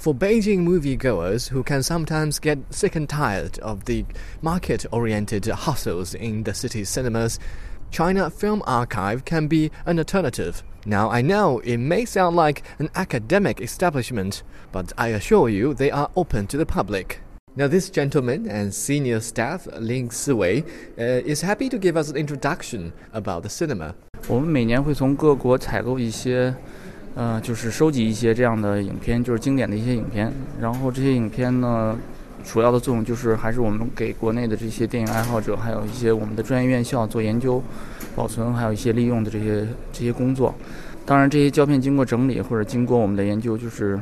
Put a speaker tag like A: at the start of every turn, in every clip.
A: For Beijing moviegoers who can sometimes get sick and tired of the market oriented hustles in the city's cinemas, China Film Archive can be an alternative. Now, I know it may sound like an academic establishment, but I assure you they are open to the public. Now, this gentleman and senior staff, Ling Siwei, uh, is happy to give us an introduction about the cinema.
B: 我们每年会从各国采购一些 呃，就是收集一些这样的影片，就是经典的一些影片。然后这些影片呢，主要的作用就是还是我们给国内的这些电影爱好者，还有一些我们的专业院校做研究、保存，还有一些利用的这些这些工作。当然，这些胶片经过整理或者经过我们的研究，就是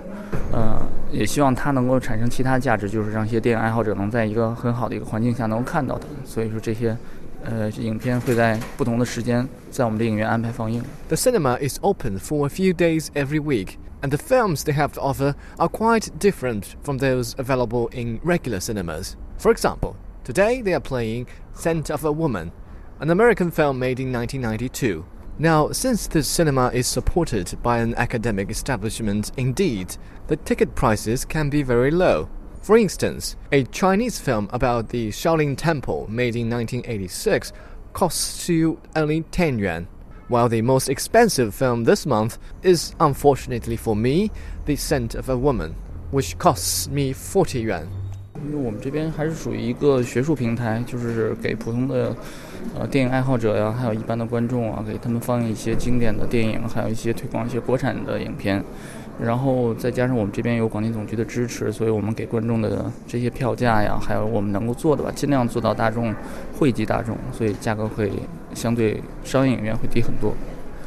B: 呃，也希望它能够产生其他价值，就是让一些电影爱好者能在一个很好的一个环境下能够看到它。所以说这些。呃，影片会在不同的时间在我们的影院安排放映。
A: The cinema is open for a few days every week, and the films they have to offer are quite different from those available in regular cinemas. For example, today they are playing Scent of a Woman, an American film made in 1992. Now, since the cinema is supported by an academic establishment, indeed, the ticket prices can be very low. For instance, a Chinese film about the Shaolin Temple made in 1986 costs you only 10 yuan, while the most expensive film this month is, unfortunately for me, The Scent of a Woman, which costs me 40 yuan.
B: 因为我们这边还是属于一个学术平台，就是给普通的呃电影爱好者呀，还有一般的观众啊，给他们放映一些经典的电影，还有一些推广一些国产的影片。 然后再加上我们这边有广电总局的支持，所以我们给观众的这些票价呀，还有我们能够做的吧，尽量做到大众惠及大众，所以价格会相对商业影院会低很多。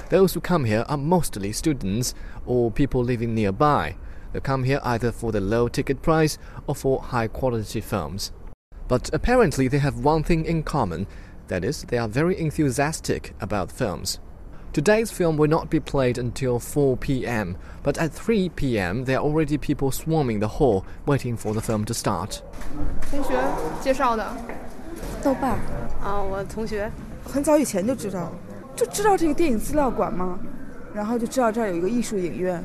A: Those who come here are mostly students or people living nearby. They come here either for the low ticket price or for high quality films. But apparently they have one thing in common, that is, they are very enthusiastic about films. Today's film will not be played until 4 p.m., but at 3 p.m. there are already people swarming the hall waiting for the film to start.
C: 同学介绍的，
D: 豆瓣
C: 啊，我同学
D: 很早以前就知道，就知道这个电影资料馆嘛，然后就知道这儿有一个艺术影院。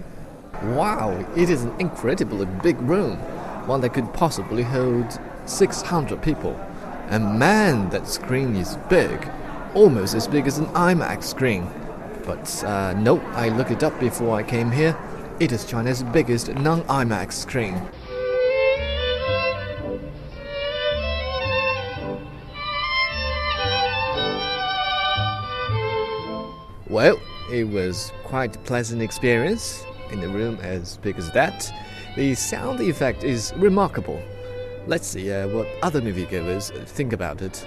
A: Wow, it is an incredibly big room, one that could possibly hold 600 people. And man, that screen is big, almost as big as an IMAX screen. But uh, no, I looked it up before I came here. It is China's biggest non IMAX screen. Well, it was quite a pleasant experience in a room as big as that. The sound effect is remarkable. Let's see uh, what other moviegoers think about it.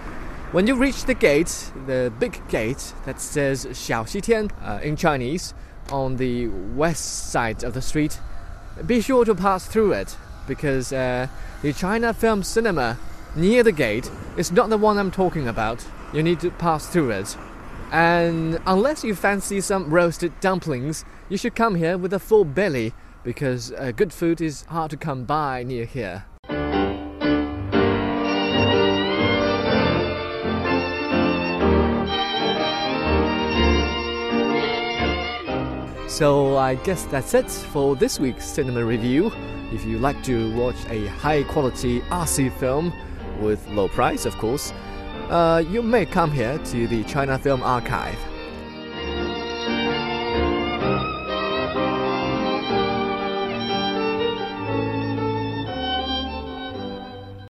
A: when you reach the gate, the big gate that says Xiaoxitian uh, in Chinese on the west side of the street, be sure to pass through it because uh, the China Film Cinema near the gate is not the one I'm talking about. You need to pass through it. And unless you fancy some roasted dumplings, you should come here with a full belly because uh, good food is hard to come by near here. So I guess that's it for this week's cinema review. If you like to watch a high quality RC film with low price, of course, uh, you may come here to the China Film Archive.